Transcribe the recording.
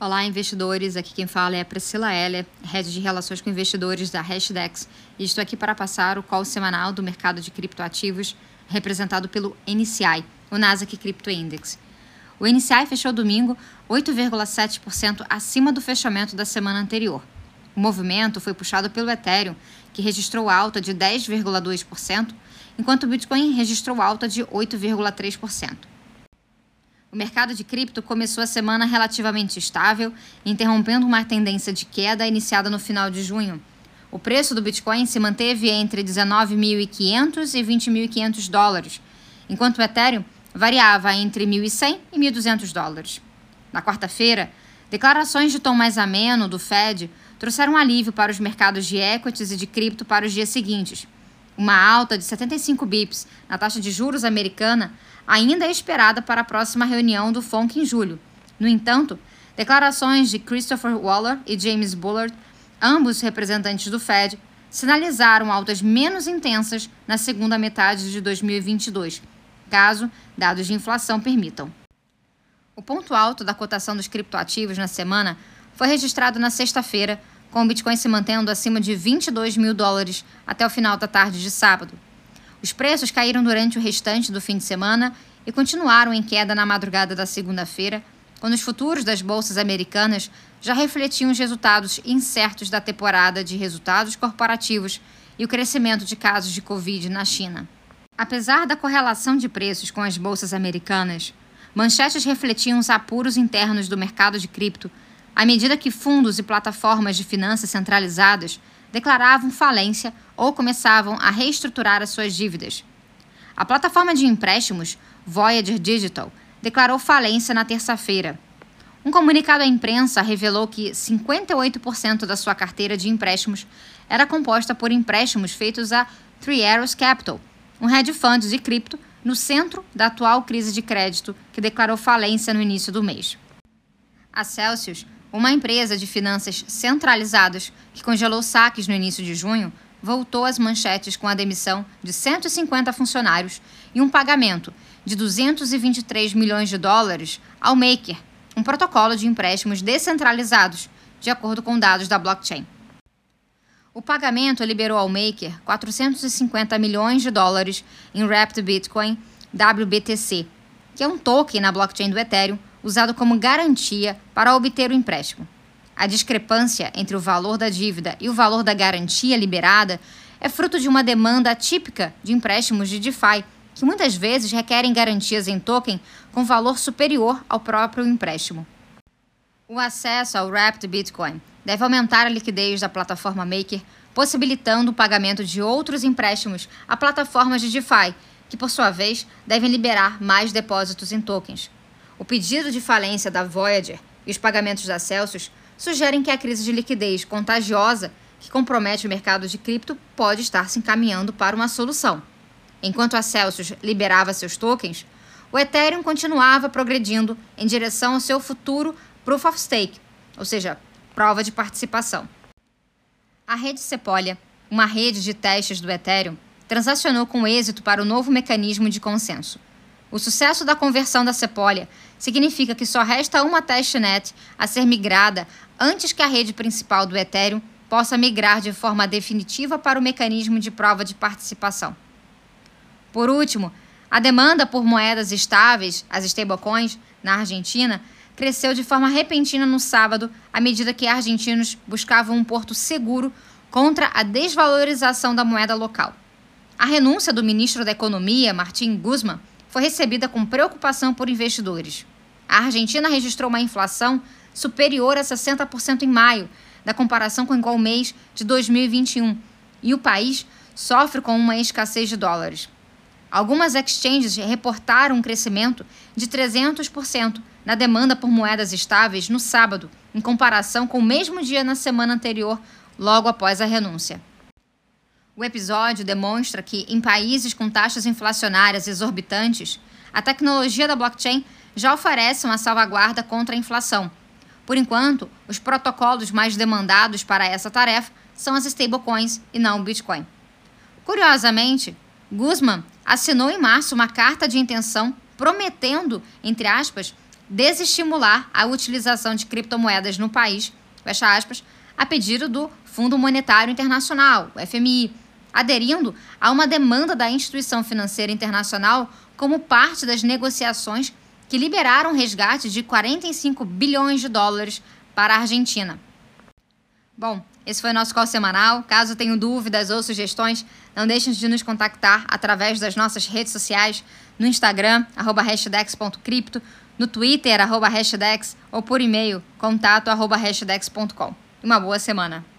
Olá, investidores. Aqui quem fala é a Priscila Heller, Head de Relações com Investidores da Hashdex, e estou aqui para passar o call semanal do mercado de criptoativos, representado pelo NCI, o Nasdaq Crypto Index. O NCI fechou domingo 8,7% acima do fechamento da semana anterior. O movimento foi puxado pelo Ethereum, que registrou alta de 10,2%, enquanto o Bitcoin registrou alta de 8,3%. O mercado de cripto começou a semana relativamente estável, interrompendo uma tendência de queda iniciada no final de junho. O preço do Bitcoin se manteve entre 19.500 e 20.500 dólares, enquanto o Ethereum variava entre 1.100 e 1.200 dólares. Na quarta-feira, declarações de tom mais ameno do Fed trouxeram alívio para os mercados de equities e de cripto para os dias seguintes. Uma alta de 75 bips na taxa de juros americana ainda é esperada para a próxima reunião do FONC em julho. No entanto, declarações de Christopher Waller e James Bullard, ambos representantes do Fed, sinalizaram altas menos intensas na segunda metade de 2022, caso dados de inflação permitam. O ponto alto da cotação dos criptoativos na semana foi registrado na sexta-feira, com o Bitcoin se mantendo acima de 22 mil dólares até o final da tarde de sábado. Os preços caíram durante o restante do fim de semana e continuaram em queda na madrugada da segunda-feira, quando os futuros das bolsas americanas já refletiam os resultados incertos da temporada de resultados corporativos e o crescimento de casos de Covid na China. Apesar da correlação de preços com as bolsas americanas, manchetes refletiam os apuros internos do mercado de cripto à medida que fundos e plataformas de finanças centralizadas declaravam falência ou começavam a reestruturar as suas dívidas. A plataforma de empréstimos Voyager Digital declarou falência na terça-feira. Um comunicado à imprensa revelou que 58% da sua carteira de empréstimos era composta por empréstimos feitos a Three Arrows Capital, um hedge fund de cripto no centro da atual crise de crédito que declarou falência no início do mês. A Celsius uma empresa de finanças centralizadas que congelou saques no início de junho voltou às manchetes com a demissão de 150 funcionários e um pagamento de 223 milhões de dólares ao Maker, um protocolo de empréstimos descentralizados, de acordo com dados da blockchain. O pagamento liberou ao Maker 450 milhões de dólares em Wrapped Bitcoin WBTC, que é um token na blockchain do Ethereum usado como garantia para obter o empréstimo. A discrepância entre o valor da dívida e o valor da garantia liberada é fruto de uma demanda atípica de empréstimos de DeFi, que muitas vezes requerem garantias em token com valor superior ao próprio empréstimo. O acesso ao Wrapped Bitcoin deve aumentar a liquidez da plataforma Maker, possibilitando o pagamento de outros empréstimos a plataformas de DeFi, que por sua vez devem liberar mais depósitos em tokens. O pedido de falência da Voyager e os pagamentos da Celsius sugerem que a crise de liquidez contagiosa que compromete o mercado de cripto pode estar se encaminhando para uma solução. Enquanto a Celsius liberava seus tokens, o Ethereum continuava progredindo em direção ao seu futuro Proof of Stake, ou seja, prova de participação. A rede Sepolia, uma rede de testes do Ethereum, transacionou com êxito para o novo mecanismo de consenso. O sucesso da conversão da Sepolia significa que só resta uma testnet a ser migrada antes que a rede principal do Ethereum possa migrar de forma definitiva para o mecanismo de prova de participação. Por último, a demanda por moedas estáveis, as stablecoins, na Argentina, cresceu de forma repentina no sábado à medida que argentinos buscavam um porto seguro contra a desvalorização da moeda local. A renúncia do ministro da Economia, Martin Guzman, foi recebida com preocupação por investidores. A Argentina registrou uma inflação superior a 60% em maio, na comparação com o igual mês de 2021, e o país sofre com uma escassez de dólares. Algumas exchanges reportaram um crescimento de 300% na demanda por moedas estáveis no sábado, em comparação com o mesmo dia na semana anterior, logo após a renúncia. O episódio demonstra que, em países com taxas inflacionárias exorbitantes, a tecnologia da blockchain já oferece uma salvaguarda contra a inflação. Por enquanto, os protocolos mais demandados para essa tarefa são as stablecoins e não o Bitcoin. Curiosamente, Guzman assinou em março uma carta de intenção prometendo, entre aspas, desestimular a utilização de criptomoedas no país, fecha aspas, a pedido do Fundo Monetário Internacional, FMI, aderindo a uma demanda da instituição financeira internacional como parte das negociações que liberaram resgate de 45 bilhões de dólares para a Argentina. Bom, esse foi o nosso call semanal. Caso tenham dúvidas ou sugestões, não deixem de nos contactar através das nossas redes sociais, no Instagram, arroba hashdex.cripto, no Twitter, arroba hashdex, ou por e-mail, contato, arroba hashdex.com. Uma boa semana!